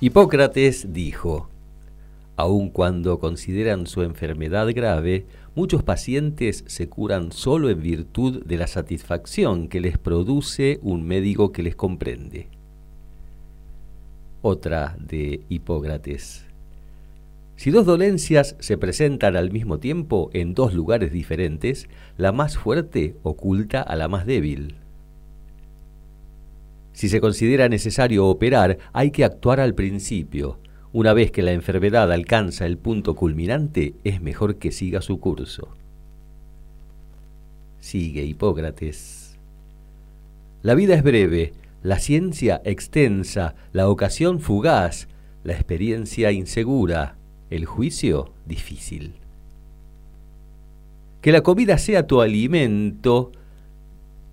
Hipócrates dijo, aun cuando consideran su enfermedad grave, muchos pacientes se curan solo en virtud de la satisfacción que les produce un médico que les comprende. Otra de Hipócrates. Si dos dolencias se presentan al mismo tiempo en dos lugares diferentes, la más fuerte oculta a la más débil. Si se considera necesario operar, hay que actuar al principio. Una vez que la enfermedad alcanza el punto culminante, es mejor que siga su curso. Sigue Hipócrates. La vida es breve, la ciencia extensa, la ocasión fugaz, la experiencia insegura, el juicio difícil. Que la comida sea tu alimento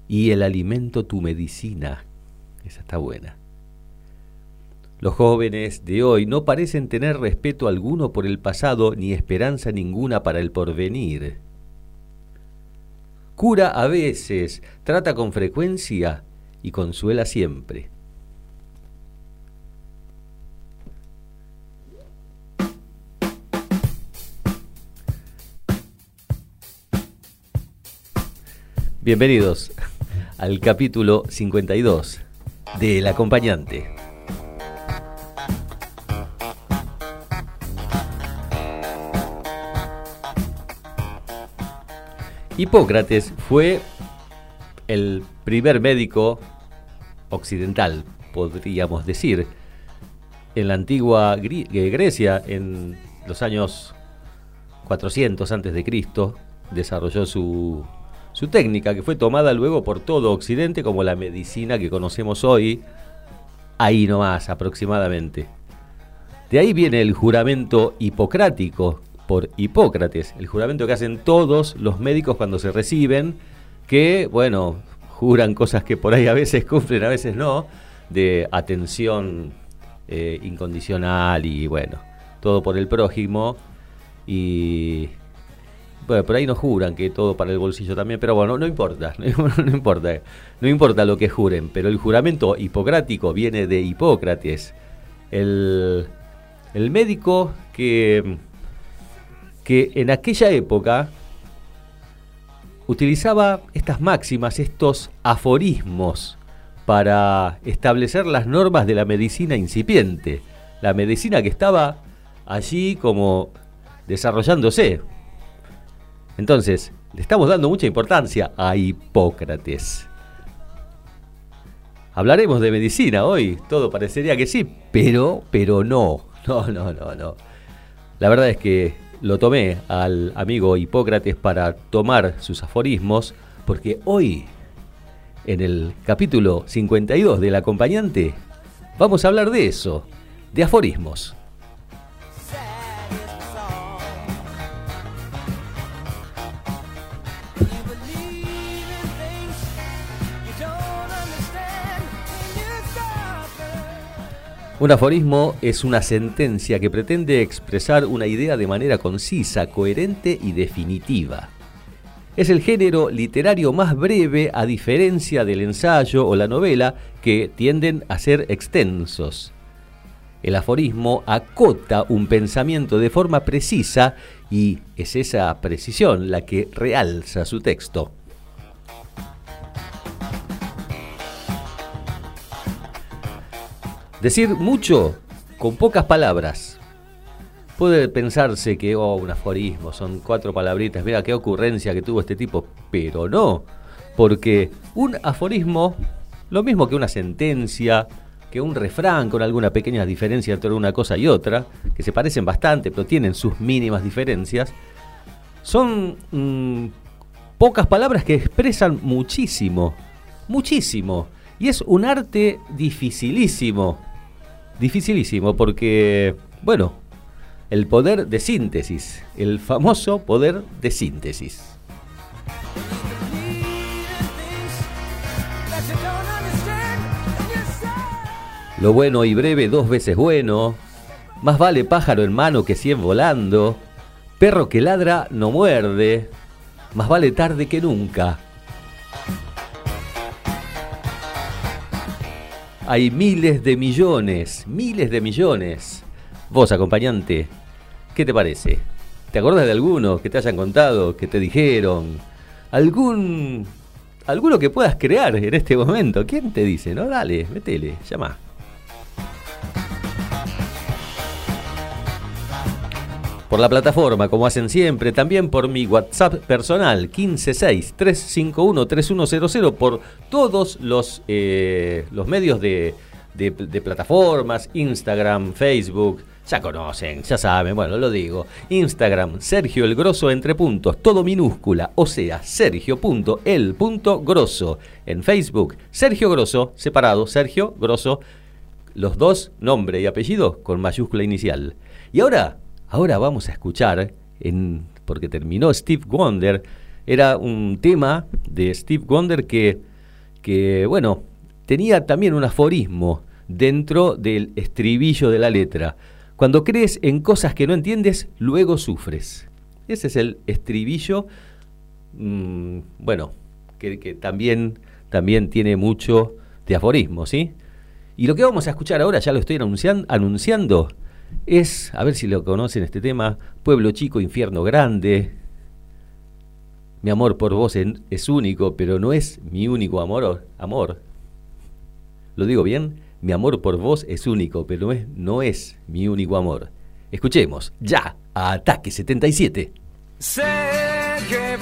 y el alimento tu medicina. Esa está buena. Los jóvenes de hoy no parecen tener respeto alguno por el pasado ni esperanza ninguna para el porvenir. Cura a veces, trata con frecuencia y consuela siempre. Bienvenidos al capítulo 52 del acompañante. Hipócrates fue el primer médico occidental, podríamos decir, en la antigua eh, Grecia, en los años 400 antes de Cristo, desarrolló su su técnica, que fue tomada luego por todo Occidente como la medicina que conocemos hoy, ahí nomás aproximadamente. De ahí viene el juramento hipocrático por Hipócrates, el juramento que hacen todos los médicos cuando se reciben, que, bueno, juran cosas que por ahí a veces cumplen, a veces no, de atención eh, incondicional y, bueno, todo por el prójimo y bueno, por ahí nos juran que todo para el bolsillo también, pero bueno, no importa, no, importa, no importa lo que juren, pero el juramento hipocrático viene de Hipócrates, el, el médico que, que en aquella época utilizaba estas máximas, estos aforismos para establecer las normas de la medicina incipiente, la medicina que estaba allí como desarrollándose, entonces, le estamos dando mucha importancia a Hipócrates. Hablaremos de medicina hoy, todo parecería que sí, pero, pero no, no, no, no, no. La verdad es que lo tomé al amigo Hipócrates para tomar sus aforismos, porque hoy, en el capítulo 52 del acompañante, vamos a hablar de eso, de aforismos. Un aforismo es una sentencia que pretende expresar una idea de manera concisa, coherente y definitiva. Es el género literario más breve a diferencia del ensayo o la novela que tienden a ser extensos. El aforismo acota un pensamiento de forma precisa y es esa precisión la que realza su texto. Decir mucho con pocas palabras. Puede pensarse que, oh, un aforismo, son cuatro palabritas, mira qué ocurrencia que tuvo este tipo, pero no, porque un aforismo, lo mismo que una sentencia, que un refrán con alguna pequeña diferencia entre una cosa y otra, que se parecen bastante, pero tienen sus mínimas diferencias, son mm, pocas palabras que expresan muchísimo, muchísimo. Y es un arte dificilísimo, dificilísimo, porque, bueno, el poder de síntesis, el famoso poder de síntesis. Lo bueno y breve dos veces bueno, más vale pájaro en mano que cien volando, perro que ladra no muerde, más vale tarde que nunca. Hay miles de millones, miles de millones. Vos, acompañante, ¿qué te parece? ¿Te acuerdas de alguno que te hayan contado, que te dijeron? ¿Algún alguno que puedas crear en este momento? ¿Quién te dice? No, dale, métele, llama. Por la plataforma, como hacen siempre, también por mi WhatsApp personal, 156-351-3100, por todos los, eh, los medios de, de, plataformas, Instagram, Facebook, ya conocen, ya saben, bueno, lo digo. Instagram, Sergio el Grosso entre puntos, todo minúscula, o sea, Sergio.el.grosso. En Facebook, Sergio Grosso, separado, Sergio Grosso, los dos, nombre y apellido con mayúscula inicial. Y ahora Ahora vamos a escuchar, porque terminó Steve Wonder, era un tema de Steve Wonder que, bueno, tenía también un aforismo dentro del estribillo de la letra. Cuando crees en cosas que no entiendes, luego sufres. Ese es el estribillo, mm, bueno, que, que, también, también tiene mucho de aforismo, ¿sí? Y lo que vamos a escuchar ahora, ya lo estoy anunciando es, a ver si lo conocen este tema, Pueblo Chico, Infierno Grande. Mi amor por vos es único, pero no es mi único amor. amor. ¿Lo digo bien? Mi amor por vos es único, pero no es, no es mi único amor. Escuchemos, ya, a Ataque 77. Sé que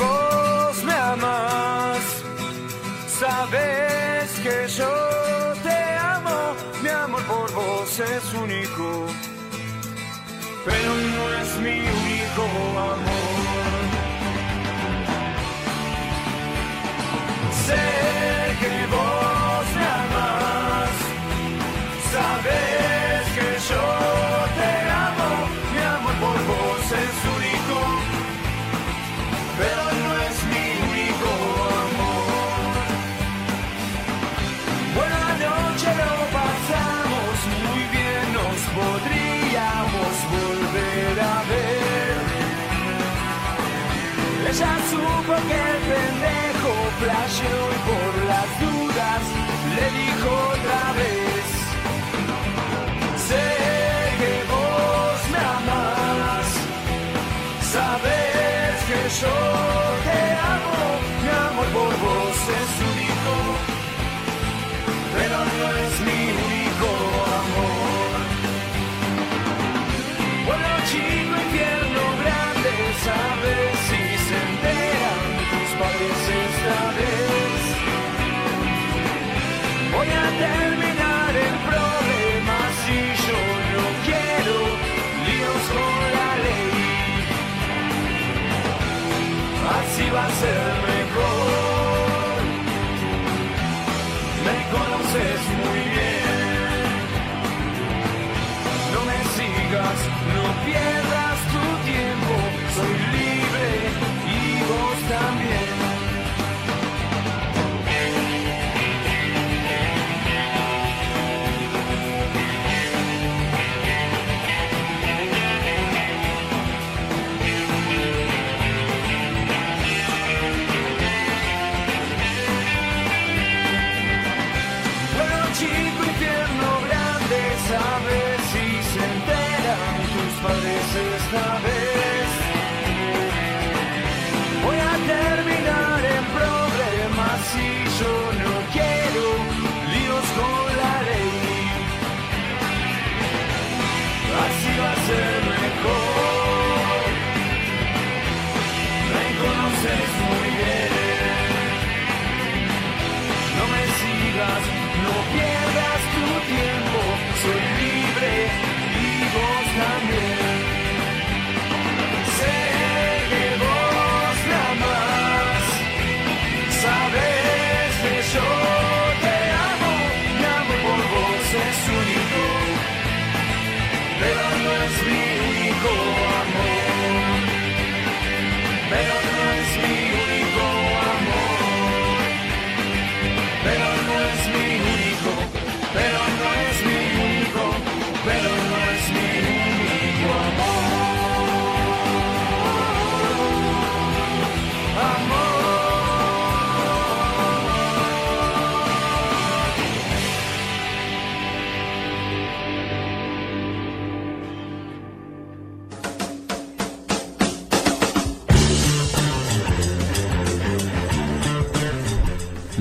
y por las dudas le dijo otra vez. Sé que vos me amás, sabes que yo Así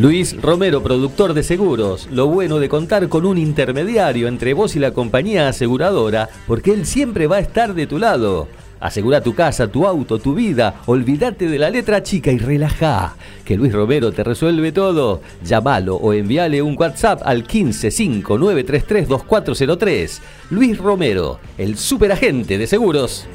Luis Romero, productor de seguros. Lo bueno de contar con un intermediario entre vos y la compañía aseguradora, porque él siempre va a estar de tu lado. Asegura tu casa, tu auto, tu vida. Olvídate de la letra chica y relaja. Que Luis Romero te resuelve todo. Llámalo o envíale un WhatsApp al 1559332403. Luis Romero, el superagente de seguros.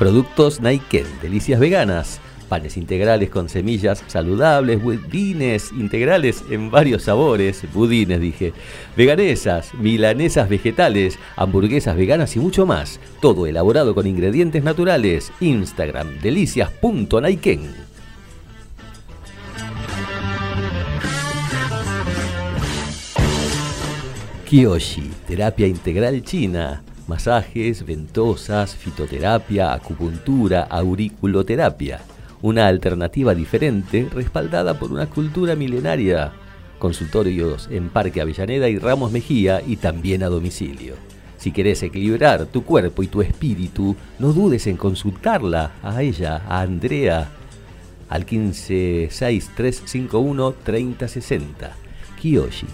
Productos Nike, delicias veganas, panes integrales con semillas saludables, budines integrales en varios sabores, budines dije, veganesas, milanesas vegetales, hamburguesas veganas y mucho más. Todo elaborado con ingredientes naturales. Instagram, delicias.naiken. Kiyoshi, terapia integral china masajes, ventosas, fitoterapia, acupuntura, auriculoterapia. Una alternativa diferente respaldada por una cultura milenaria. Consultorios en Parque Avellaneda y Ramos Mejía y también a domicilio. Si querés equilibrar tu cuerpo y tu espíritu, no dudes en consultarla a ella, a Andrea, al 156351 3060. Kiyoshi,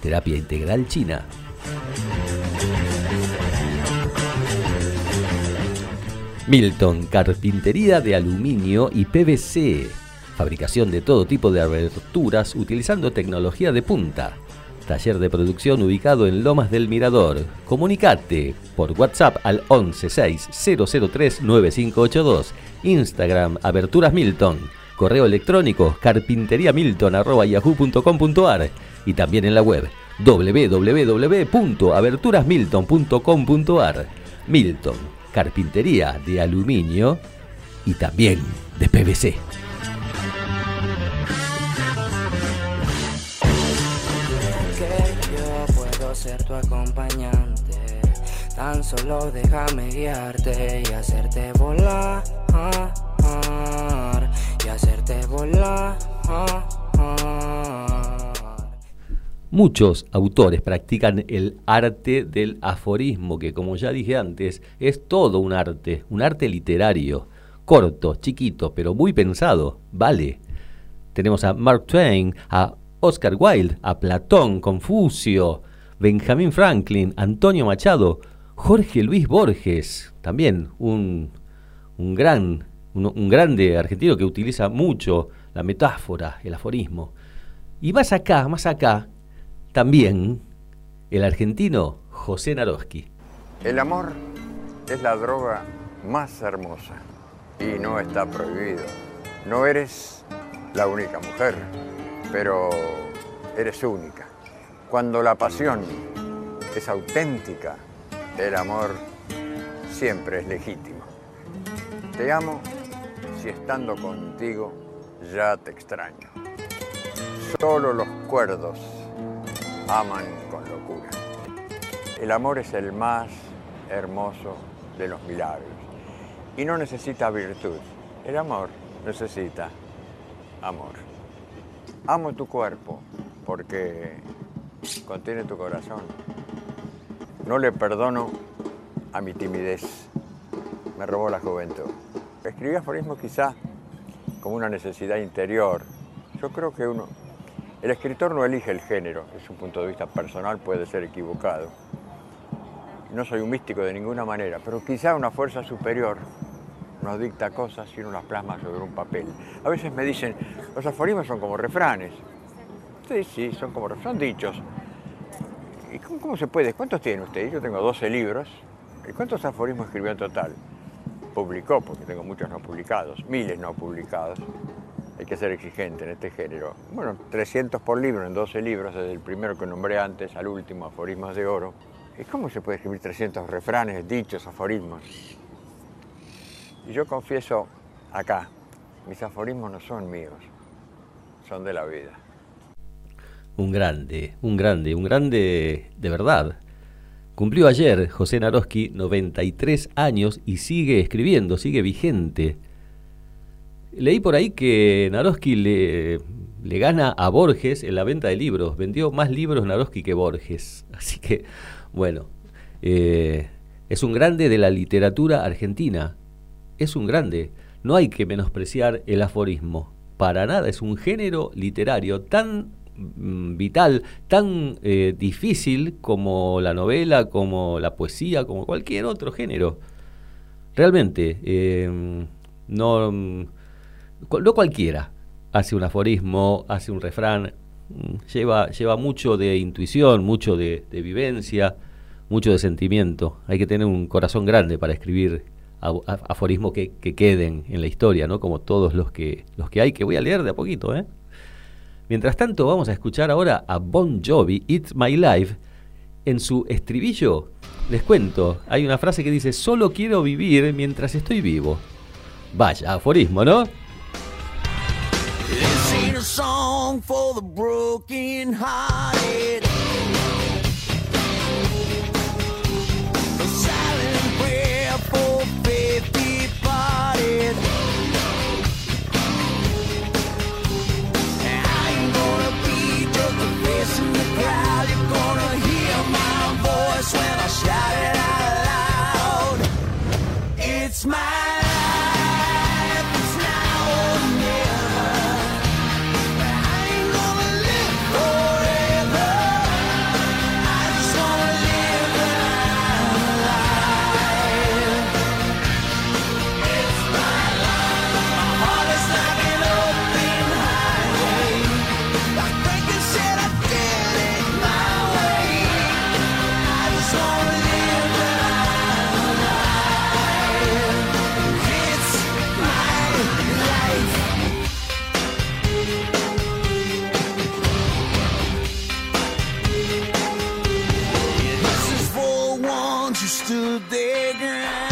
terapia integral china. Milton, carpintería de aluminio y PVC. Fabricación de todo tipo de aberturas utilizando tecnología de punta. Taller de producción ubicado en Lomas del Mirador. Comunicate por WhatsApp al 116-003-9582. Instagram Aberturas Milton. Correo electrónico carpinteriamilton.yahoo.com.ar y también en la web www.aberturasmilton.com.ar. Milton carpintería de aluminio y también de PVC. yo puedo ser tu acompañante. Tan solo déjame guiarte y hacerte volar. Y hacerte volar. Muchos autores practican el arte del aforismo, que como ya dije antes, es todo un arte, un arte literario, corto, chiquito, pero muy pensado, vale. Tenemos a Mark Twain, a Oscar Wilde, a Platón, Confucio, Benjamin Franklin, Antonio Machado, Jorge Luis Borges, también un, un gran, un grande argentino que utiliza mucho la metáfora, el aforismo. Y más acá, más acá, también el argentino José Naroski. El amor es la droga más hermosa y no está prohibido. No eres la única mujer, pero eres única. Cuando la pasión es auténtica, el amor siempre es legítimo. Te amo si estando contigo ya te extraño. Solo los cuerdos aman con locura. El amor es el más hermoso de los milagros y no necesita virtud. El amor necesita amor. Amo tu cuerpo porque contiene tu corazón. No le perdono a mi timidez. Me robó la juventud. Escribí aforismos quizá como una necesidad interior. Yo creo que uno, el escritor no elige el género, es un punto de vista personal, puede ser equivocado. No soy un místico de ninguna manera, pero quizá una fuerza superior nos dicta cosas y uno las plasma sobre un papel. A veces me dicen, los aforismos son como refranes. Sí, sí, son como son dichos. ¿Y cómo, cómo se puede? ¿Cuántos tiene usted? Yo tengo 12 libros. ¿Y cuántos aforismos escribió en total? Publicó, porque tengo muchos no publicados, miles no publicados hay que ser exigente en este género. Bueno, 300 por libro en 12 libros, desde el primero que nombré antes al último, aforismos de oro. ¿Y cómo se puede escribir 300 refranes, dichos, aforismos? Y yo confieso acá, mis aforismos no son míos, son de la vida. Un grande, un grande, un grande de verdad. Cumplió ayer José Naroski 93 años y sigue escribiendo, sigue vigente. Leí por ahí que Naroski le, gana a Borges en la venta de libros. Vendió más libros Naroski que Borges. Así que, bueno, eh, Es un grande de la literatura argentina. Es un grande. No hay que menospreciar el aforismo. Para nada. Es un género literario tan mm, vital, tan eh, difícil como la novela, como la poesía, como cualquier otro género. Realmente, eh, no, mm, no cualquiera hace un aforismo, hace un refrán, mm, lleva, lleva mucho de intuición, mucho de, vivencia, mucho de sentimiento. Hay que tener un corazón grande para escribir aforismos que, que queden en la historia, ¿no? Como todos los que, los que hay, que voy a leer de a poquito, ¿eh? Mientras tanto, vamos a escuchar ahora a Bon Jovi, It's My Life. En su estribillo, les cuento, hay una frase que dice, solo quiero vivir mientras estoy vivo. Vaya, aforismo, ¿no? A song for the broken hearted. A silent prayer for faith departed. I ain't gonna be face in the crowd. You're gonna hear my voice when I the ground.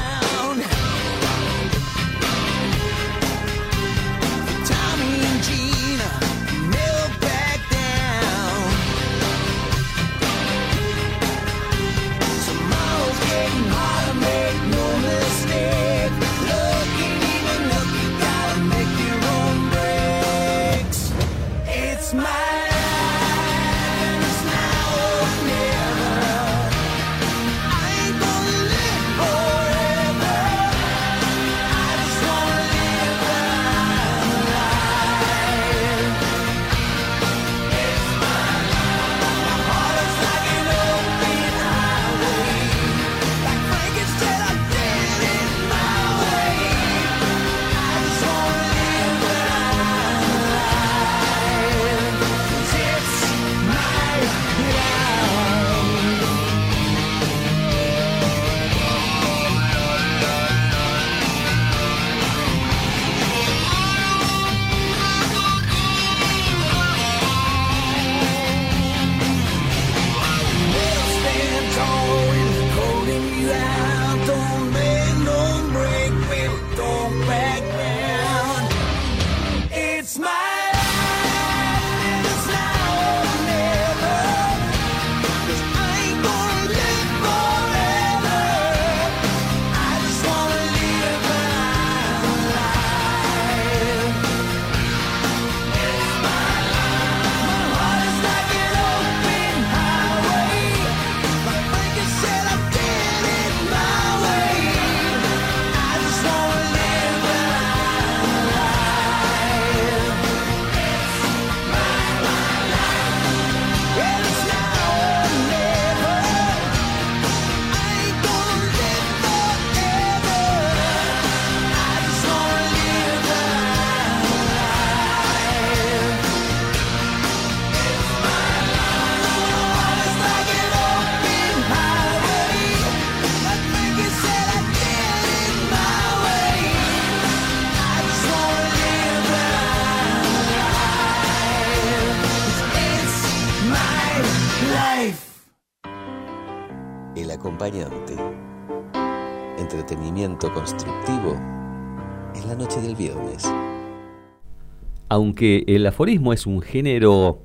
Aunque el aforismo es un género,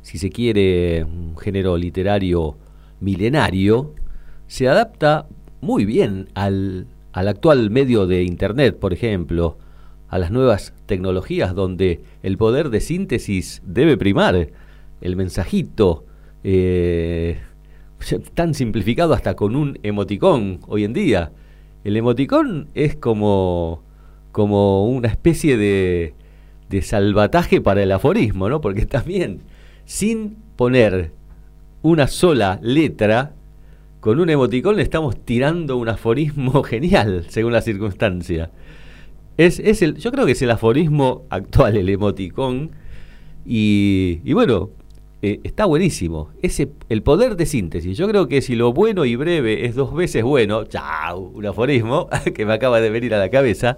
si se quiere, un género literario milenario, se adapta muy bien al, al actual medio de Internet, por ejemplo, a las nuevas tecnologías donde el poder de síntesis debe primar, el mensajito, eh, tan simplificado hasta con un emoticón hoy en día. El emoticón es como, como una especie de, de salvataje para el aforismo, ¿no? Porque también, sin poner una sola letra, con un emoticón le estamos tirando un aforismo genial, según la circunstancia. Es, es el, yo creo que es el aforismo actual, el emoticón. Y, bueno, eh, está buenísimo. Ese, el poder de síntesis. Yo creo que si lo bueno y breve es dos veces bueno, chao, un aforismo que me acaba de venir a la cabeza,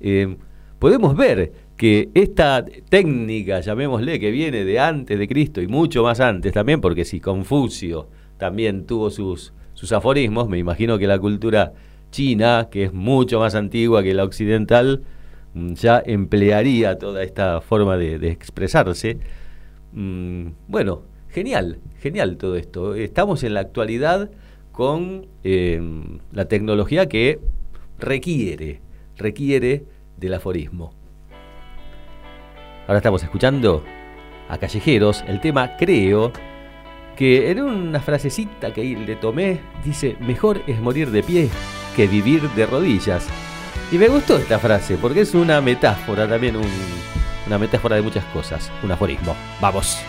eh, podemos ver que esta técnica, llamémosle, que viene de antes de Cristo y mucho más antes también, porque si Confucio también tuvo sus, sus aforismos, me imagino que la cultura china, que es mucho más antigua que la occidental, mm, ya emplearía toda esta forma de, expresarse. Mm, bueno, genial, genial todo esto. Estamos en la actualidad con eh, la tecnología que requiere, requiere del aforismo. Ahora estamos escuchando a Callejeros el tema Creo, que en una frasecita que le tomé dice, mejor es morir de pie que vivir de rodillas. Y me gustó esta frase porque es una metáfora también, un, una metáfora de muchas cosas, un aforismo. Vamos.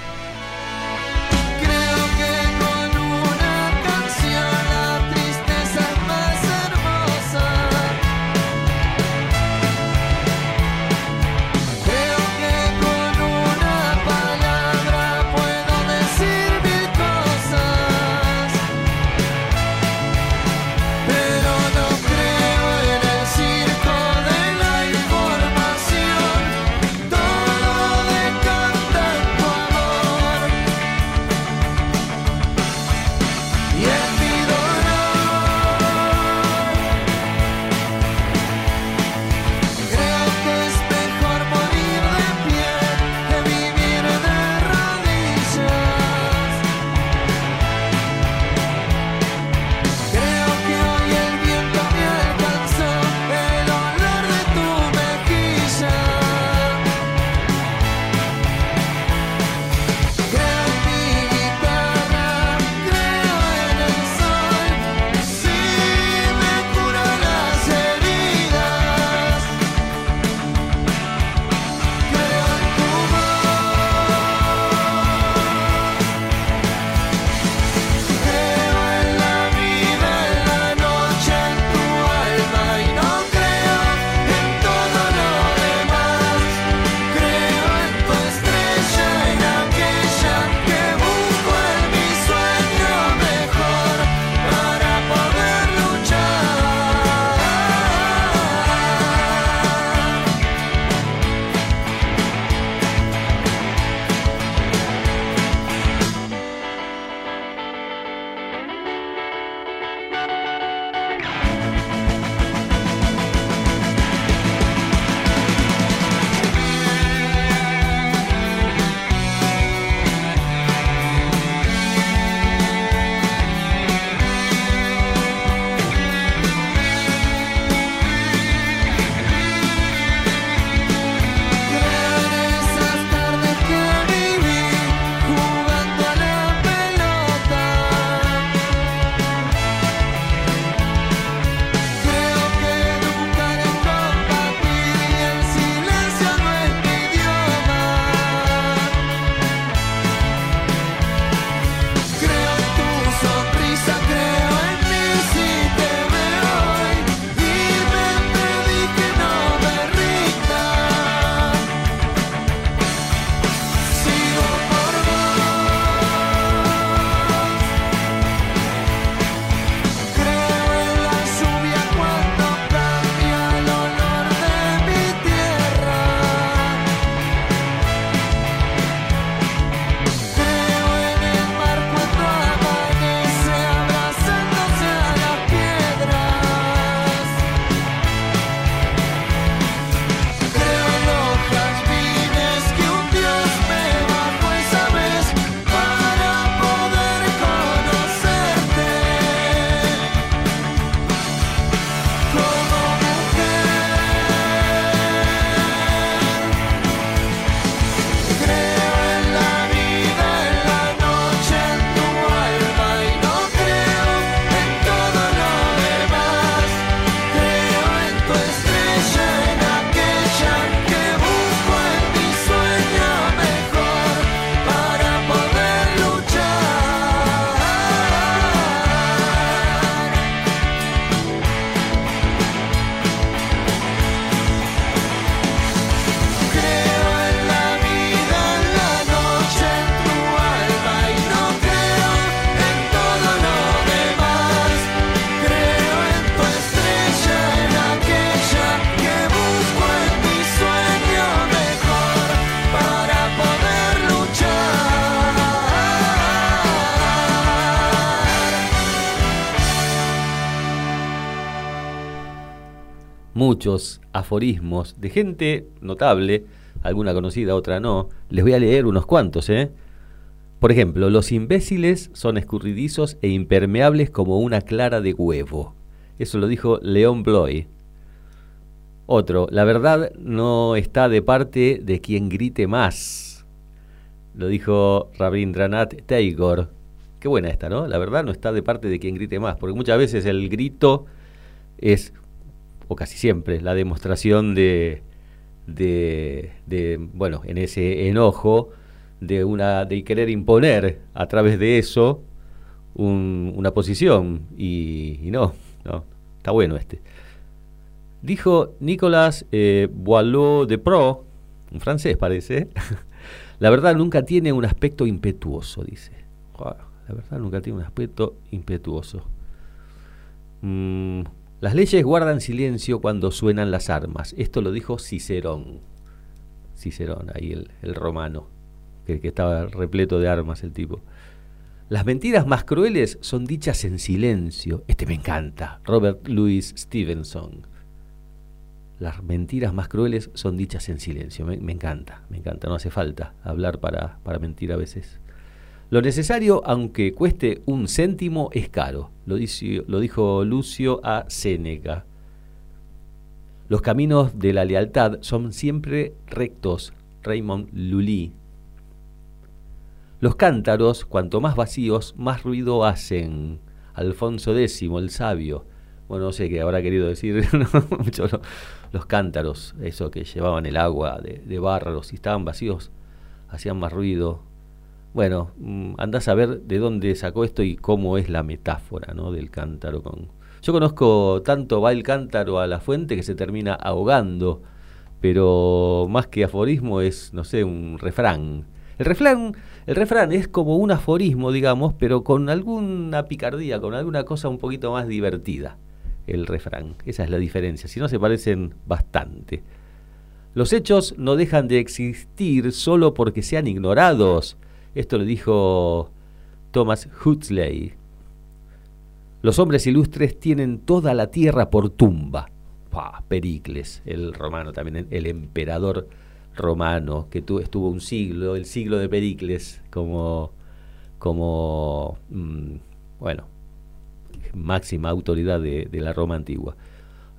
Muchos aforismos de gente notable, alguna conocida, otra no. Les voy a leer unos cuantos, ¿eh? Por ejemplo, los imbéciles son escurridizos e impermeables como una clara de huevo. Eso lo dijo León Bloy. Otro, la verdad no está de parte de quien grite más. Lo dijo Rabindranath Tagore. Qué buena esta, ¿no? La verdad no está de parte de quien grite más, porque muchas veces el grito es, o casi siempre, la demostración de, de, bueno, en ese enojo, de, una, de querer imponer a través de eso un- una posición. Y, no, no, está bueno este. Dijo Nicolas eh, Boileau de Pro, un francés parece, la verdad nunca tiene un aspecto impetuoso, dice. La verdad nunca tiene un aspecto impetuoso. Mm, las leyes guardan silencio cuando suenan las armas. Esto lo dijo Cicerón. Cicerón, ahí el, romano, que, que estaba repleto de armas el tipo. Las mentiras más crueles son dichas en silencio. Este me encanta. Robert Louis Stevenson. Las mentiras más crueles son dichas en silencio. Me, me encanta, me encanta. No hace falta hablar para, para mentir a veces. Lo necesario, aunque cueste un céntimo, es caro. Lo, dijo Lucio a Séneca. Los caminos de la lealtad son siempre rectos. Raymond Lully. Los cántaros, cuanto más vacíos, más ruido hacen. Alfonso X, el sabio. Bueno, no sé qué habrá querido decir mucho lo- los cántaros, eso que llevaban el agua de, de barro, si estaban vacíos, hacían más ruido. Bueno, mm, andás a ver de dónde sacó esto y cómo es la metáfora ¿no? del cántaro. Con... Yo conozco tanto va el cántaro a la fuente que se termina ahogando, pero más que aforismo es, no sé, un refrán. El refrán, el refrán es como un aforismo, digamos, pero con alguna picardía, con alguna cosa un poquito más divertida. El refrán, esa es la diferencia. Si no, se parecen bastante. Los hechos no dejan de existir solo porque sean ignorados. Esto lo dijo Thomas Huxley. Los hombres ilustres tienen toda la tierra por tumba. Pericles, el romano también, el emperador romano, que tu- estuvo un siglo, el siglo de Pericles, como, como mm, bueno, máxima autoridad de, de la Roma antigua.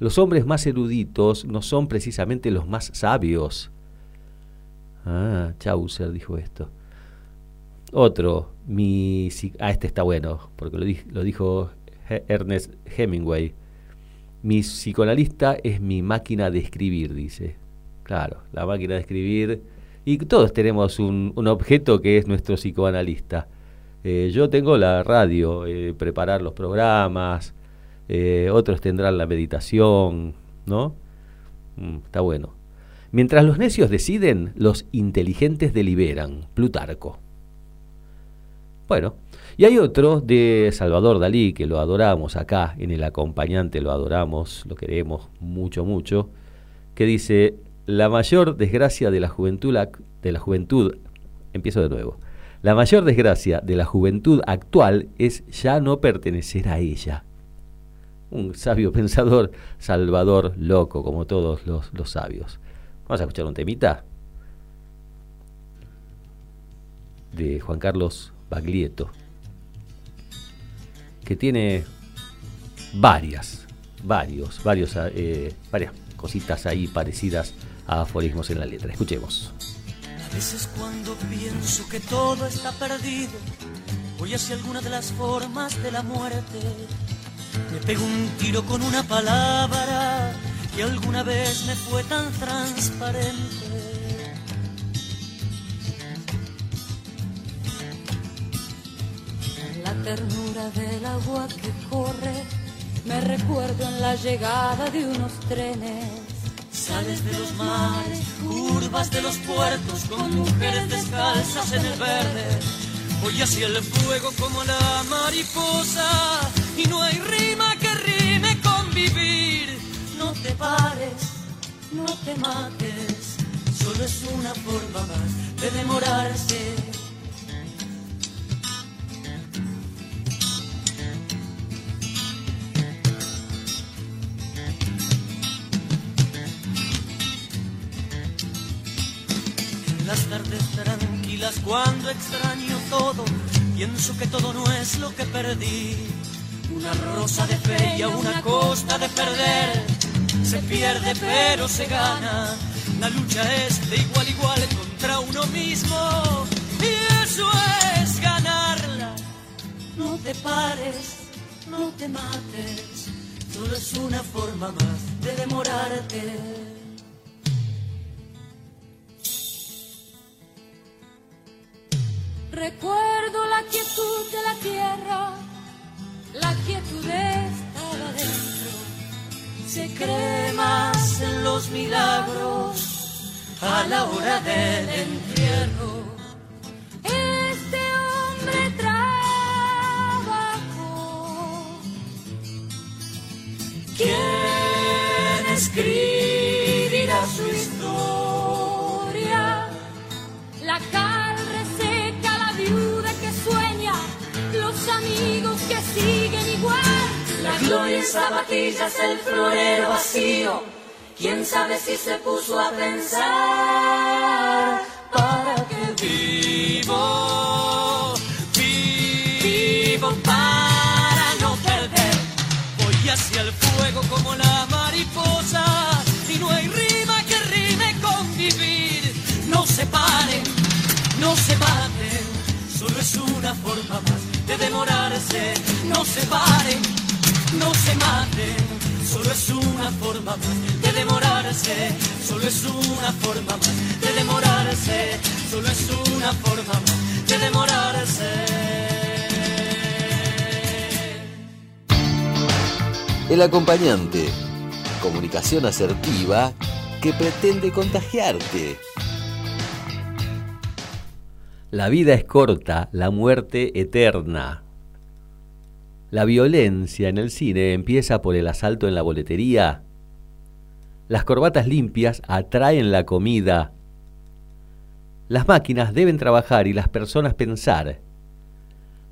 Los hombres más eruditos no son precisamente los más sabios. Ah, Chaucer dijo esto. Otro, mi... Ah, este está bueno, porque lo, lo dijo Ernest Hemingway. Mi psicoanalista es mi máquina de escribir, dice. Claro, la máquina de escribir. Y todos tenemos un, un objeto que es nuestro psicoanalista. Eh, yo tengo la radio, eh, preparar los programas, eh, otros tendrán la meditación, ¿no? Mm, está bueno. Mientras los necios deciden, los inteligentes deliberan. Plutarco. Bueno, y hay otro de Salvador Dalí, que lo adoramos acá, en el acompañante lo adoramos, lo queremos mucho, mucho, que dice, la mayor desgracia de la juventud, de la juventud, empiezo de nuevo, la mayor desgracia de la juventud actual es ya no pertenecer a ella. Un sabio pensador, Salvador loco, como todos los, los sabios. Vamos a escuchar un temita de Juan Carlos Baglietto, que tiene varias, varios, varios, eh, varias cositas ahí parecidas a aforismos en la letra. Escuchemos. A veces cuando pienso que todo está perdido, voy hacia alguna de las formas de la muerte. Me pego un tiro con una palabra que alguna vez me fue tan transparente. La ternura del agua que corre, me recuerdo en la llegada de unos trenes. Sales de los mares, curvas de los puertos, con mujeres descalzas en el verde. Voy hacia el fuego como la mariposa, y no hay rima que rime con vivir. No te pares, no te mates, solo es una forma más de demorarse. Las tardes tranquilas cuando extraño todo, pienso que todo no es lo que perdí. Una rosa de fe y a una costa de perder, se pierde pero se gana. La lucha es de igual igual contra uno mismo y eso es ganarla. No te pares, no te mates, solo es una forma más de demorarte. Recuerdo la quietud de la tierra, la quietud estaba dentro. Se cree más en los milagros a la hora del entierro. Este hombre trabajó. ¿Quién escribirá su historia? Los amigos que siguen igual. La gloria en zapatillas, el florero vacío. ¿Quién sabe si se puso a pensar para qué vivo? Solo es una forma más de demorarse. No se paren, no se maten, solo es una forma más de demorarse. Solo es una forma más de demorarse. Solo es una forma más de demorarse. El acompañante. Comunicación asertiva que pretende contagiarte. La vida es corta, la muerte eterna. La violencia en el cine empieza por el asalto en la boletería. Las corbatas limpias atraen la comida. Las máquinas deben trabajar y las personas pensar.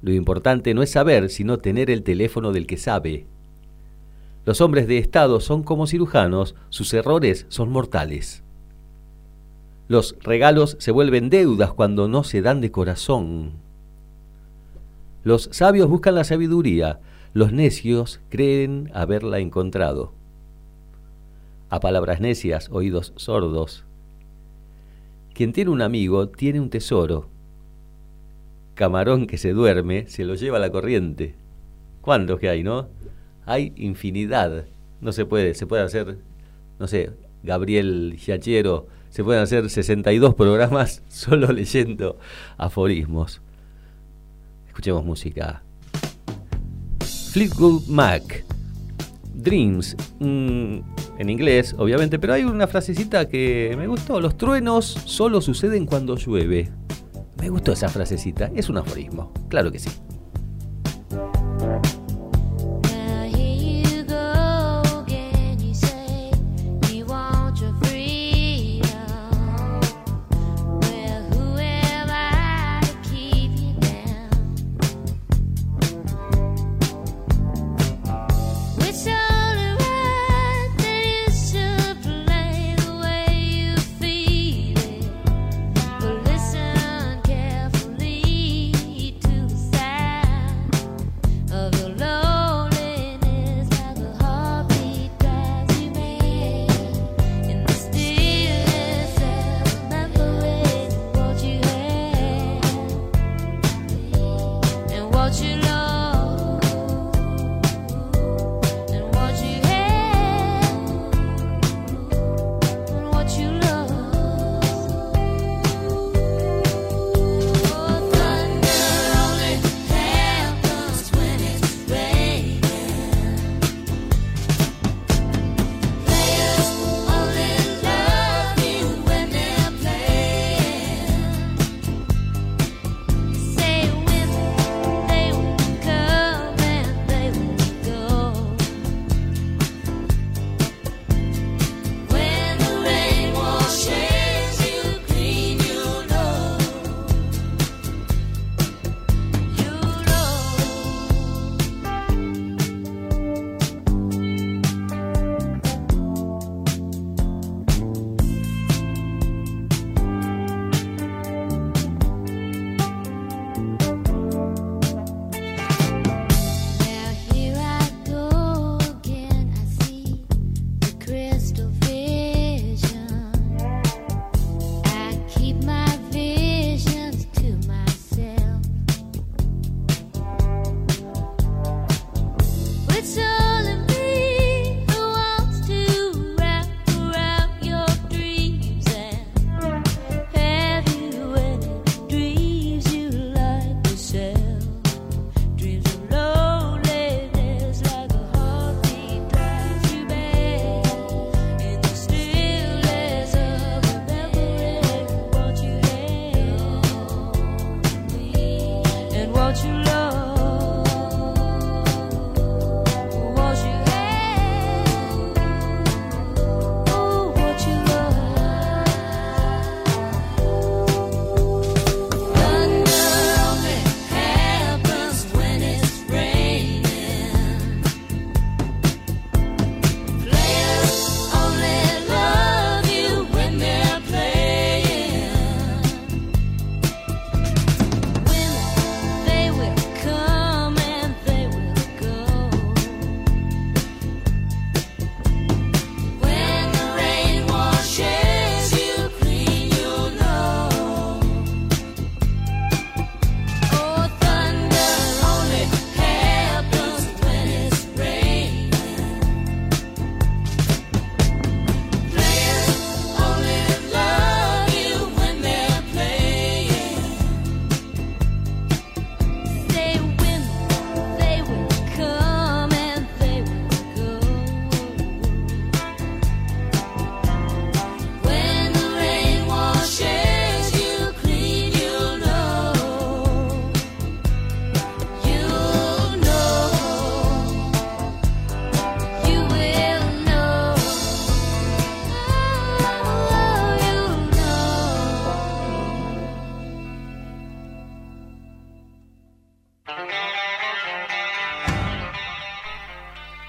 Lo importante no es saber, sino tener el teléfono del que sabe. Los hombres de Estado son como cirujanos, sus errores son mortales. Los regalos se vuelven deudas cuando no se dan de corazón. Los sabios buscan la sabiduría, los necios creen haberla encontrado. A palabras necias, oídos sordos. Quien tiene un amigo tiene un tesoro. Camarón que se duerme se lo lleva la corriente. ¿Cuántos que hay, no? Hay infinidad. No se puede, se puede hacer, no sé, Gabriel Giachero, se pueden hacer 62 programas solo leyendo aforismos. Escuchemos música. Fleetwood Mac. Dreams. mm, en inglés, obviamente, pero hay una frasecita que me gustó. Los truenos solo suceden cuando llueve. Me gustó esa frasecita. Es un aforismo. Claro que sí.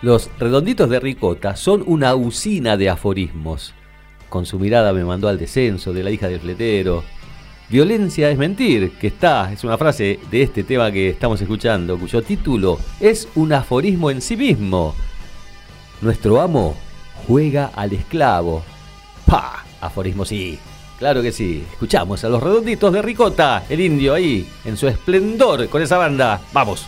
Los redonditos de ricota son una usina de aforismos. Con su mirada me mandó al descenso de la hija del fletero. Violencia es mentir, que está, es una frase de este tema que estamos escuchando, cuyo título es un aforismo en sí mismo. Nuestro amo juega al esclavo. ¡Pa! Aforismo sí. Claro que sí. Escuchamos a los redonditos de Ricota, el indio ahí, en su esplendor con esa banda. Vamos.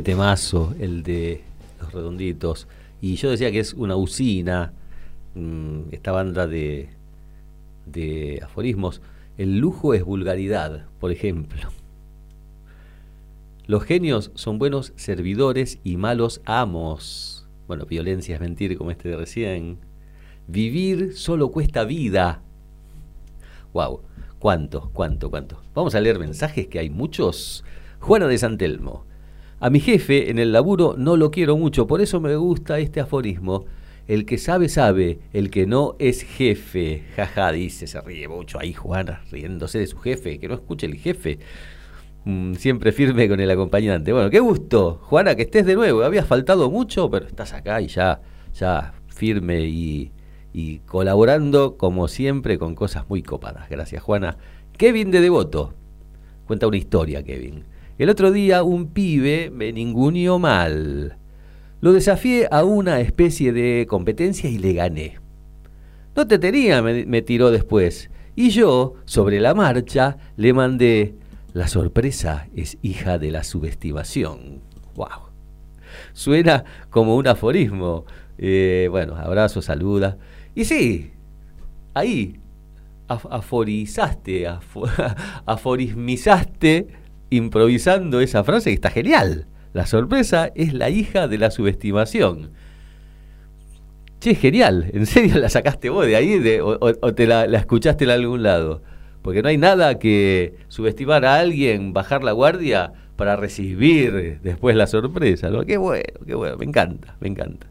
Temazo el de los redonditos. Y yo decía que es una usina, mm, esta banda de, de aforismos. El lujo es vulgaridad, por ejemplo. Los genios son buenos servidores y malos amos. Bueno, violencia es mentir, como este de recién. Vivir solo cuesta vida. Wow, cuánto, cuánto, cuánto. Vamos a leer mensajes que hay muchos. Juana de Santelmo. A mi jefe en el laburo no lo quiero mucho, por eso me gusta este aforismo. El que sabe, sabe, el que no es jefe. Jaja, dice, se ríe mucho ahí Juana, riéndose de su jefe, que no escuche el jefe. Mm, siempre firme con el acompañante. Bueno, qué gusto, Juana, que estés de nuevo. Habías faltado mucho, pero estás acá y ya, ya firme y, y colaborando como siempre con cosas muy copadas. Gracias, Juana. Kevin de Devoto. Cuenta una historia, Kevin. El otro día un pibe me ninguneó mal. Lo desafié a una especie de competencia y le gané. No te tenía, me, tiró después. Y yo, sobre la marcha, le mandé, La sorpresa es hija de la subestimación. ¡Wow! Suena como un aforismo. Eh, bueno, abrazo, saluda. Y sí, ahí af- aforizaste, afo- aforismizaste improvisando esa frase que está genial. La sorpresa es la hija de la subestimación. Che, genial. ¿En serio la sacaste vos de ahí de- o, te la, la escuchaste en algún lado? Porque no hay nada que subestimar a alguien, bajar la guardia para recibir después la sorpresa. ¿no? Qué bueno, qué bueno. Me encanta, me encanta.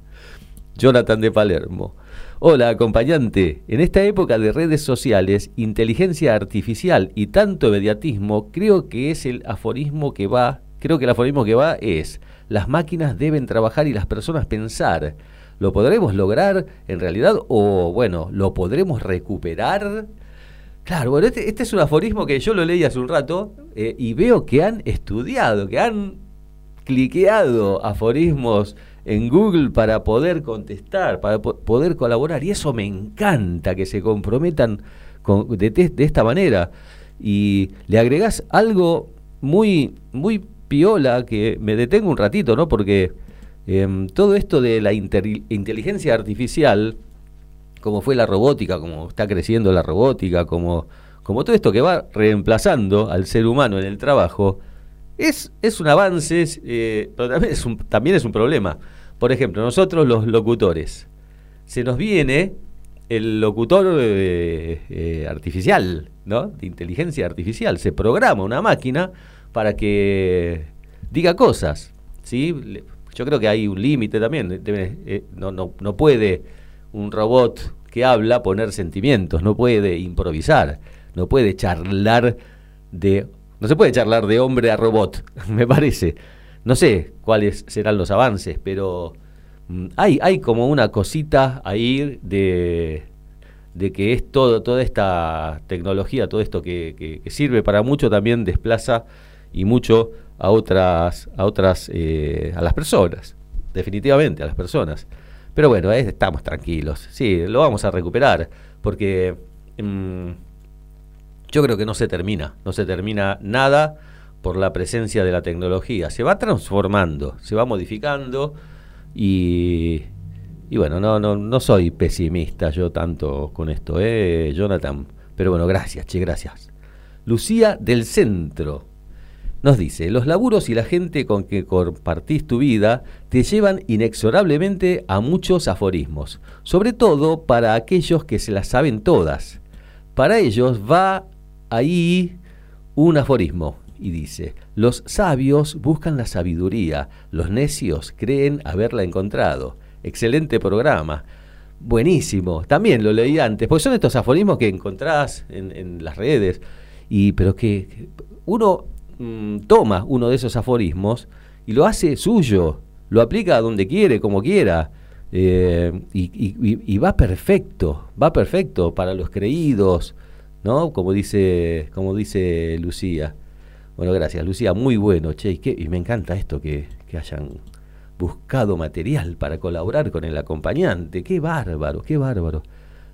Jonathan de Palermo. Hola, acompañante. En esta época de redes sociales, inteligencia artificial y tanto mediatismo, creo que es el aforismo que va, creo que el aforismo que va es, las máquinas deben trabajar y las personas pensar. ¿Lo podremos lograr en realidad o, bueno, lo podremos recuperar? Claro, bueno, este, este es un aforismo que yo lo leí hace un rato eh, y veo que han estudiado, que han cliqueado aforismos en Google para poder contestar, para po- poder colaborar. Y eso me encanta, que se comprometan con- de, de esta manera. Y le agregás algo muy, muy piola, que me detengo un ratito, ¿no? Porque em, todo esto de la inteligencia artificial, como fue la robótica, como está creciendo la robótica, como, como todo esto que va reemplazando al ser humano en el trabajo, es, es un avance, eh, pero también es, un, también es un problema. Por ejemplo, nosotros los locutores, se nos viene el locutor eh, eh, artificial, ¿no? De inteligencia artificial. Se programa una máquina para que diga cosas, ¿sí? Yo creo que hay un límite también. eh, no, no, no puede un robot que habla poner sentimientos, no puede improvisar, no puede charlar de... No se puede charlar de hombre a robot, me parece. No sé cuáles serán los avances, pero mm, hay, hay como una cosita ahí de, de que es todo, toda esta tecnología, todo esto que, que- sirve para mucho también desplaza y mucho a otras, a otras, eh, a las personas, definitivamente a las personas. Pero bueno, estamos tranquilos, sí, lo vamos a recuperar, porque mm, yo creo que no se termina, no se termina nada por la presencia de la tecnología. Se va transformando, se va modificando y, y bueno, no, no, no soy pesimista yo tanto con esto, ¿eh, Jonathan? Pero bueno, gracias, che, gracias. Lucía del Centro nos dice, los laburos y la gente con que compartís tu vida te llevan inexorablemente a muchos aforismos, sobre todo para aquellos que se las saben todas. Para ellos va ahí un aforismo y dice, los sabios buscan la sabiduría, los necios creen haberla encontrado. Excelente programa. Buenísimo. También lo leí antes, porque son estos aforismos que encontrás en, las redes, y pero que uno mm, toma uno de esos aforismos y lo hace suyo, lo aplica donde quiere, como quiera, eh, y- y va perfecto, va perfecto para los creídos, ¿no? Como dice, como dice Lucía. Bueno, gracias, Lucía, muy bueno, che, y, y me encanta esto que, que hayan buscado material para colaborar con el acompañante. Qué bárbaro, qué bárbaro.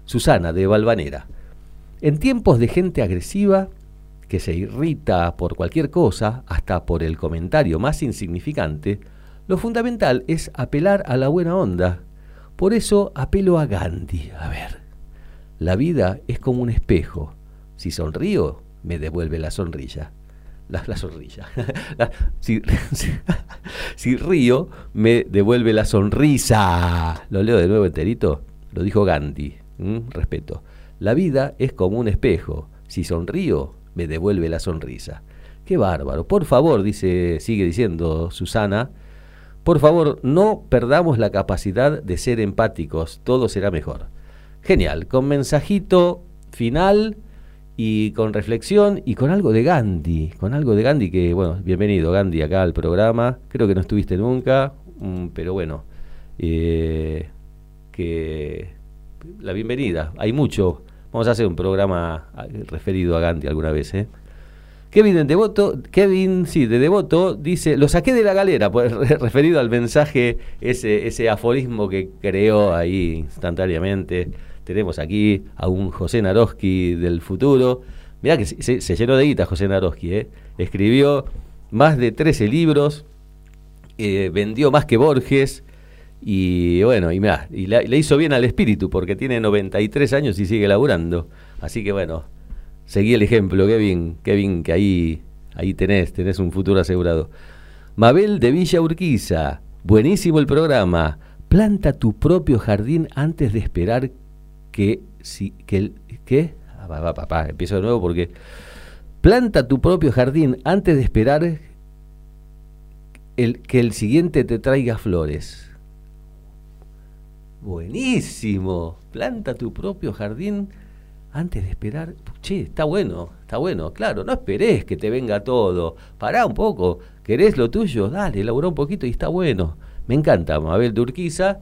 Susana, de Valvanera. En tiempos de gente agresiva que se irrita por cualquier cosa, hasta por el comentario más insignificante, lo fundamental es apelar a la buena onda. Por eso apelo a Gandhi. A ver, la vida es como un espejo. Si sonrío, me devuelve la sonrisa. La, la sonrisa. Si, río, me devuelve la sonrisa. Lo leo de nuevo enterito. Lo dijo Gandhi. Respeto. La vida es como un espejo. Si sonrío, me devuelve la sonrisa. Qué bárbaro. Por favor, dice, sigue diciendo Susana, por favor, no perdamos la capacidad de ser empáticos. Todo será mejor. Genial. Con mensajito final y con reflexión y con algo de Gandhi. Con algo de Gandhi que, bueno, bienvenido Gandhi acá al programa. Creo que no estuviste nunca, mm, pero bueno, eh, que la bienvenida. Hay mucho. Vamos a hacer un programa ah, referido a Gandhi alguna vez, ¿eh? Kevin de Devoto, Kevin, sí, de Devoto, dice, lo saqué de la galera, pues, referido al mensaje, ese, ese aforismo que creó ahí instantáneamente. Tenemos aquí a un José Naroski del futuro Mirá que se, llenó de guita José Naroski, ¿eh? Escribió más de 13 libros, eh, vendió más que Borges, y bueno, y mirá, y le hizo bien al espíritu, porque tiene 93 años y sigue laburando. Así que bueno, seguí el ejemplo, Kevin, Kevin, que ahí, ahí tenés, tenés un futuro asegurado. Mabel de Villa Urquiza, buenísimo el programa. Planta tu propio jardín antes de esperar que si que el ¿qué? Ah, va, va, empiezo de nuevo porque planta tu propio jardín antes de esperar el que el siguiente te traiga flores. Buenísimo. Planta tu propio jardín antes de esperar. Che, está bueno, está bueno. Claro, no esperes que te venga todo. Pará un poco. ¿Querés lo tuyo? Dale, elaborá un poquito y está bueno. Me encanta Mabel Turquiza,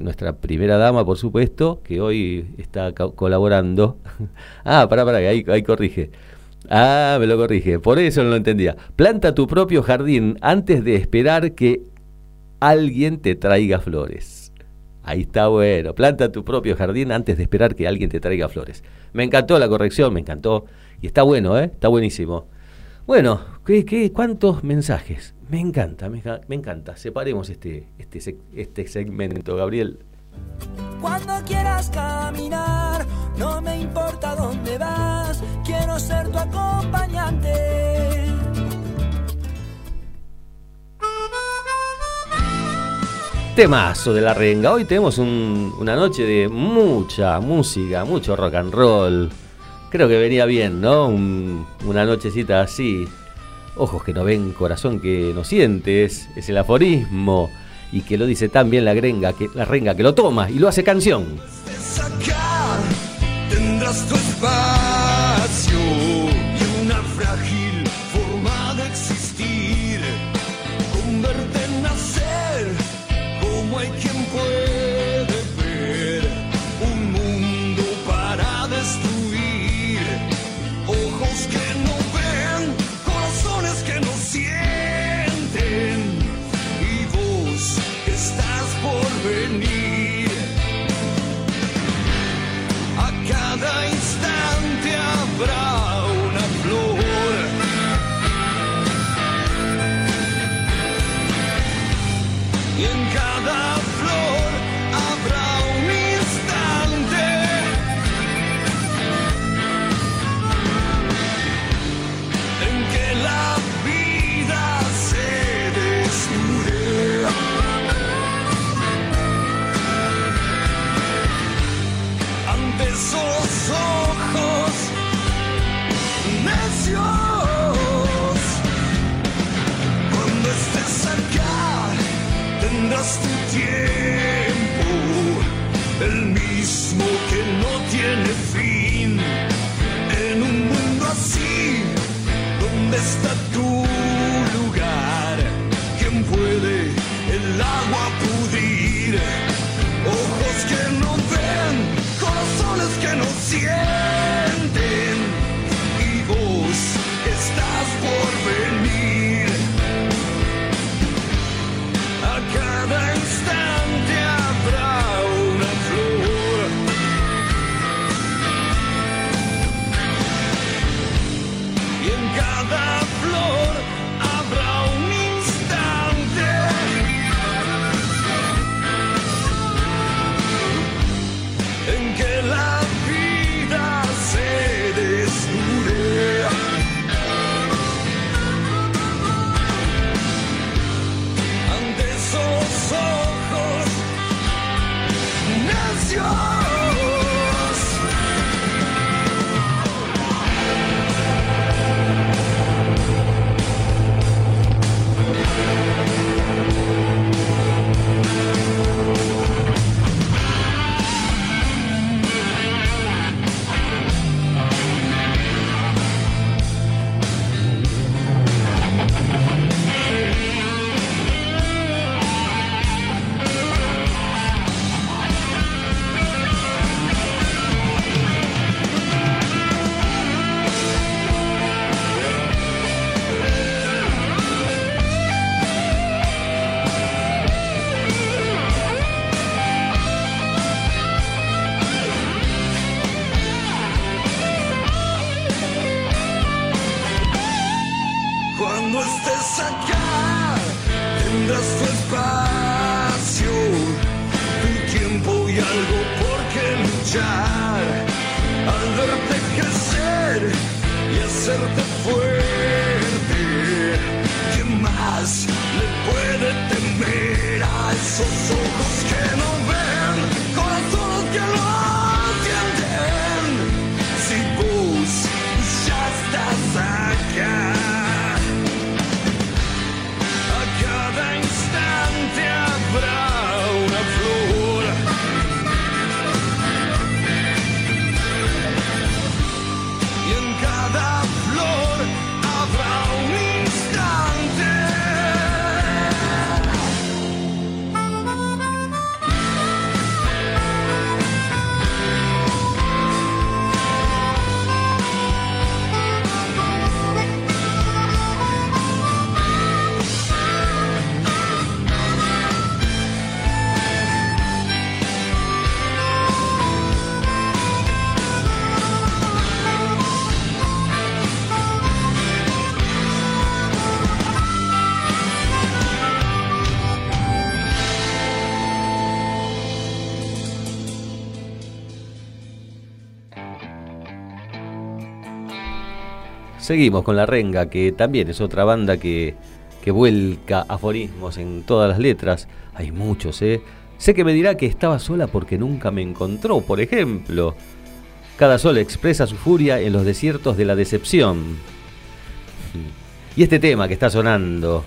nuestra primera dama, por supuesto, que hoy está colaborando. ah, pará, pará, que ahí, ahí corrige. Ah, me lo corrige. Por eso no lo entendía. Planta tu propio jardín antes de esperar que alguien te traiga flores. Ahí está bueno. Planta tu propio jardín antes de esperar que alguien te traiga flores. Me encantó la corrección, me encantó. Y está bueno, ¿eh? Está buenísimo. Bueno, ¿qué, qué, cuántos mensajes? Me encanta, me, enca- me encanta. Separemos este, este, este segmento, Gabriel. Cuando quieras caminar, no me importa dónde vas, quiero ser tu acompañante. Temazo de la renga. Hoy tenemos un- una noche de mucha música, mucho rock and roll. Creo que venía bien, ¿no? Un- una nochecita así. Ojos que no ven, corazón que no sientes. Es el aforismo. Y que lo dice tan bien la renga, que, la renga que lo toma y lo hace canción. Seguimos con La Renga, que también es otra banda que, que vuelca aforismos en todas las letras. Hay muchos, ¿eh? Sé que me dirá que estaba sola porque nunca me encontró, por ejemplo. Cada sol expresa su furia en los desiertos de la decepción. Y este tema que está sonando.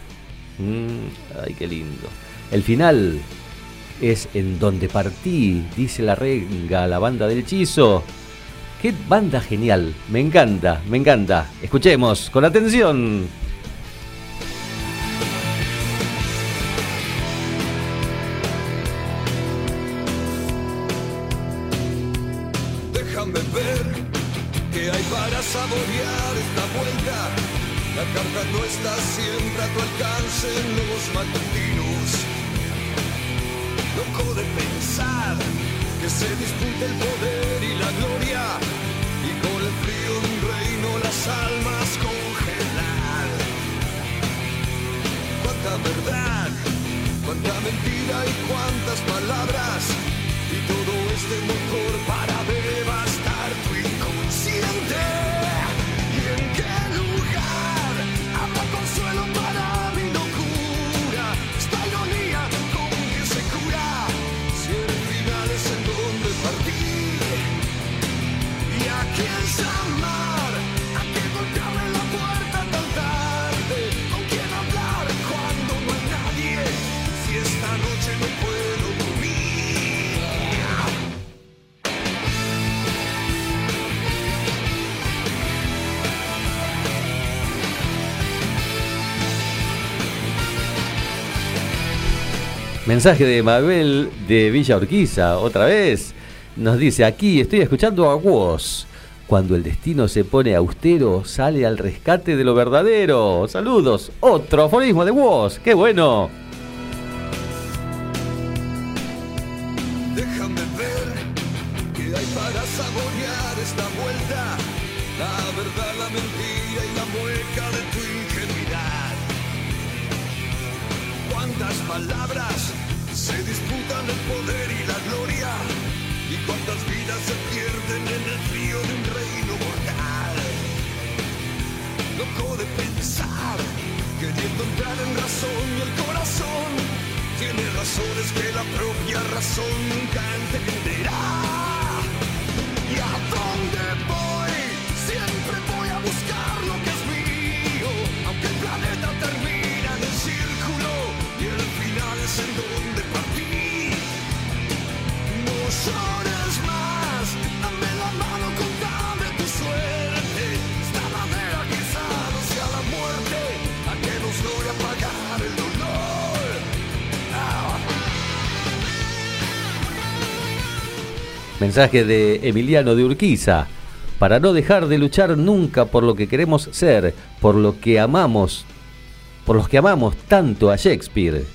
mm, ay, qué lindo. El final es en donde partí, dice la renga, la banda del hechizo. Qué banda genial, me encanta, me encanta. Escuchemos con atención. Mensaje de Mabel de Villa Urquiza, otra vez. Nos dice, aquí estoy escuchando a Woz. Cuando el destino se pone austero, sale al rescate de lo verdadero. Saludos. Otro aforismo de Woz. ¡Qué bueno! Déjame ver qué hay para saborear esta vuelta. La verdad, la mentira y la mueca de tu ingenuidad. Cuántas palabras se disputan el poder y la gloria. Y cuántas vidas se pierden en el frío de un reino mortal. Loco de pensar, queriendo entrar en razón y el corazón tiene razones que la propia razón nunca entenderá. ¿Y a dónde voy? Siempre voy a buscar lo que es mío, aunque el planeta termina en el círculo y el final es en donde Mensaje de Emiliano de Urquiza. Para no dejar de luchar nunca por lo que queremos ser, por lo que amamos, por los que amamos tanto a Shakespeare.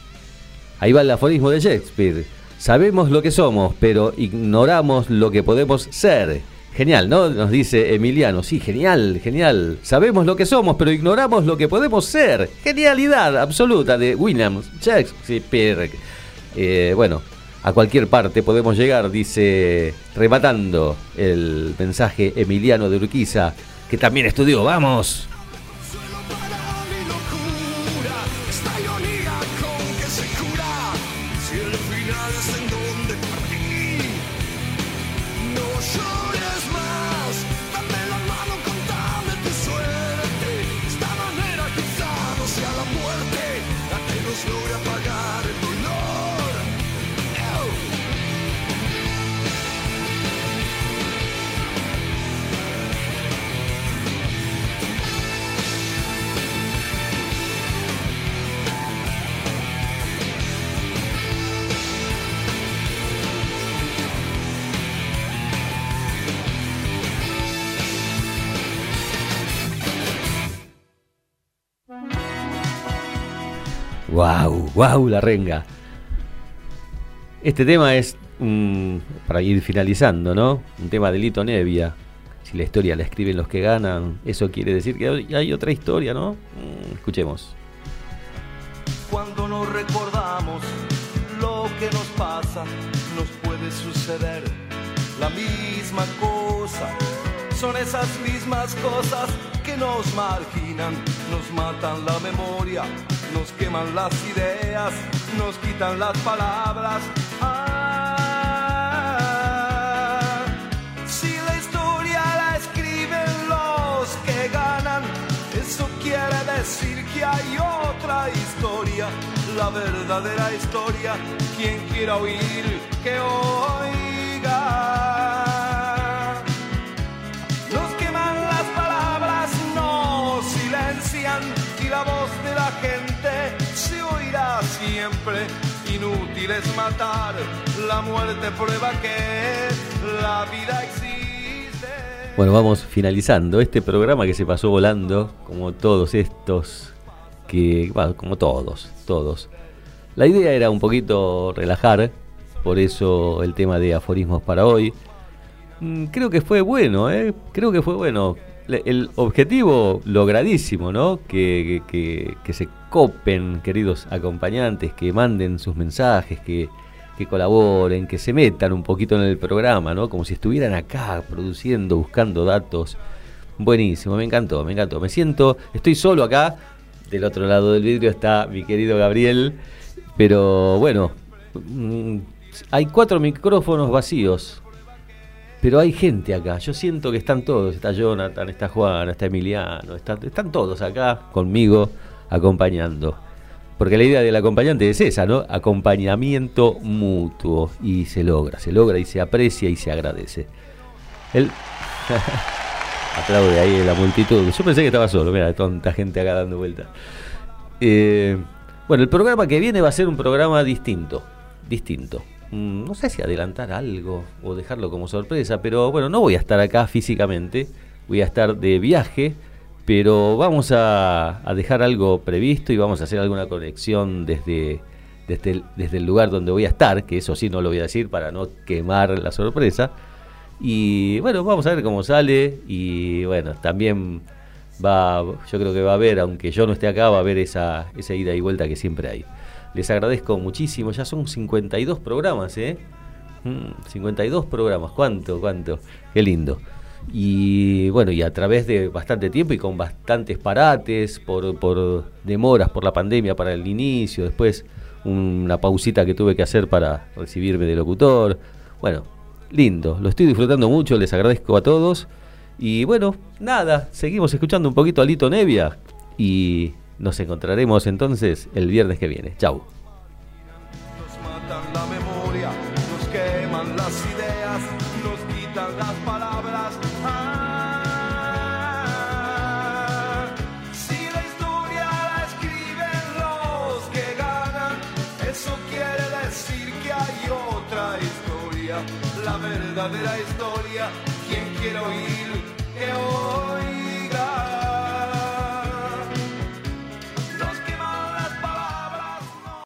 Ahí va el aforismo de Shakespeare. Sabemos lo que somos, pero ignoramos lo que podemos ser. Genial, ¿no? Nos dice Emiliano. Sí, genial, genial. Sabemos lo que somos, pero ignoramos lo que podemos ser. Genialidad absoluta de William Shakespeare. Eh, bueno, a cualquier parte podemos llegar, dice, rematando el mensaje Emiliano de Urquiza, que también estudió. ¡Vamos! ¡Wow! ¡Wow! La renga. Este tema es, mm, para ir finalizando, ¿no? Un tema de Lito Nevia. Si la historia la escriben los que ganan, eso quiere decir que hay- hay otra historia, ¿no? Mm, escuchemos. Cuando nos recordamos lo que nos pasa, nos puede suceder la misma cosa. Son esas mismas cosas que nos marginan, nos matan la memoria, nos queman las ideas, nos quitan las palabras. Ah, si la historia la escriben los que ganan, eso quiere decir que hay otra historia, la verdadera historia. Quien quiera oír, que oiga. Nos queman las palabras, nos silencian y la voz de la gente siempre. Inútil es matar, la muerte prueba que la vida existe. Bueno, vamos finalizando este programa que se pasó volando, como todos estos, que, bueno, como todos, todos. La idea era un poquito relajar, por eso el tema de aforismos para hoy. Mm, Creo que fue bueno, ¿eh? Creo que fue bueno. El objetivo logradísimo, ¿no? Que, que- que- que se copen, queridos acompañantes, que manden sus mensajes, que, que colaboren, que se metan un poquito en el programa, ¿no? Como si estuvieran acá produciendo, buscando datos. Buenísimo, me encantó, me encantó. Me siento, estoy solo acá. Del otro lado del vidrio está mi querido Gabriel. Pero bueno, mm, hay cuatro micrófonos vacíos. Pero hay gente acá, yo siento que están todos, está Jonathan, está Juana, está Emiliano, está- están todos acá conmigo acompañando. Porque la idea del acompañante es esa, ¿no? Acompañamiento mutuo. Y se logra, se logra y se aprecia y se agradece. El... Aplaude ahí la multitud. Yo pensé que estaba solo, mira, tanta gente acá dando vuelta. Eh, bueno, el programa que viene va a ser un programa distinto. Distinto. Mm, No sé si adelantar algo o dejarlo como sorpresa, pero bueno, no voy a estar acá físicamente. Voy a estar de viaje, pero vamos a, dejar algo previsto y vamos a hacer alguna conexión desde, desde, el, desde el lugar donde voy a estar, que eso sí no lo voy a decir para no quemar la sorpresa. Y bueno, vamos a ver cómo sale. Y bueno, también va, yo creo que va a haber, aunque yo no esté acá, va a haber esa, esa ida y vuelta que siempre hay. Les agradezco muchísimo, ya son 52 programas, ¿eh? Mm, 52 programas, ¿cuánto, cuánto? Qué lindo. Y bueno, y a través de bastante tiempo y con bastantes parates, por, por demoras por la pandemia para el inicio, después una pausita que tuve que hacer para recibirme de locutor. Bueno, lindo, lo estoy disfrutando mucho, les agradezco a todos. Y bueno, nada, seguimos escuchando un poquito a Lito Nevia y nos encontraremos entonces el viernes que viene. Chau. La verdadera historia. Quien quiera oír.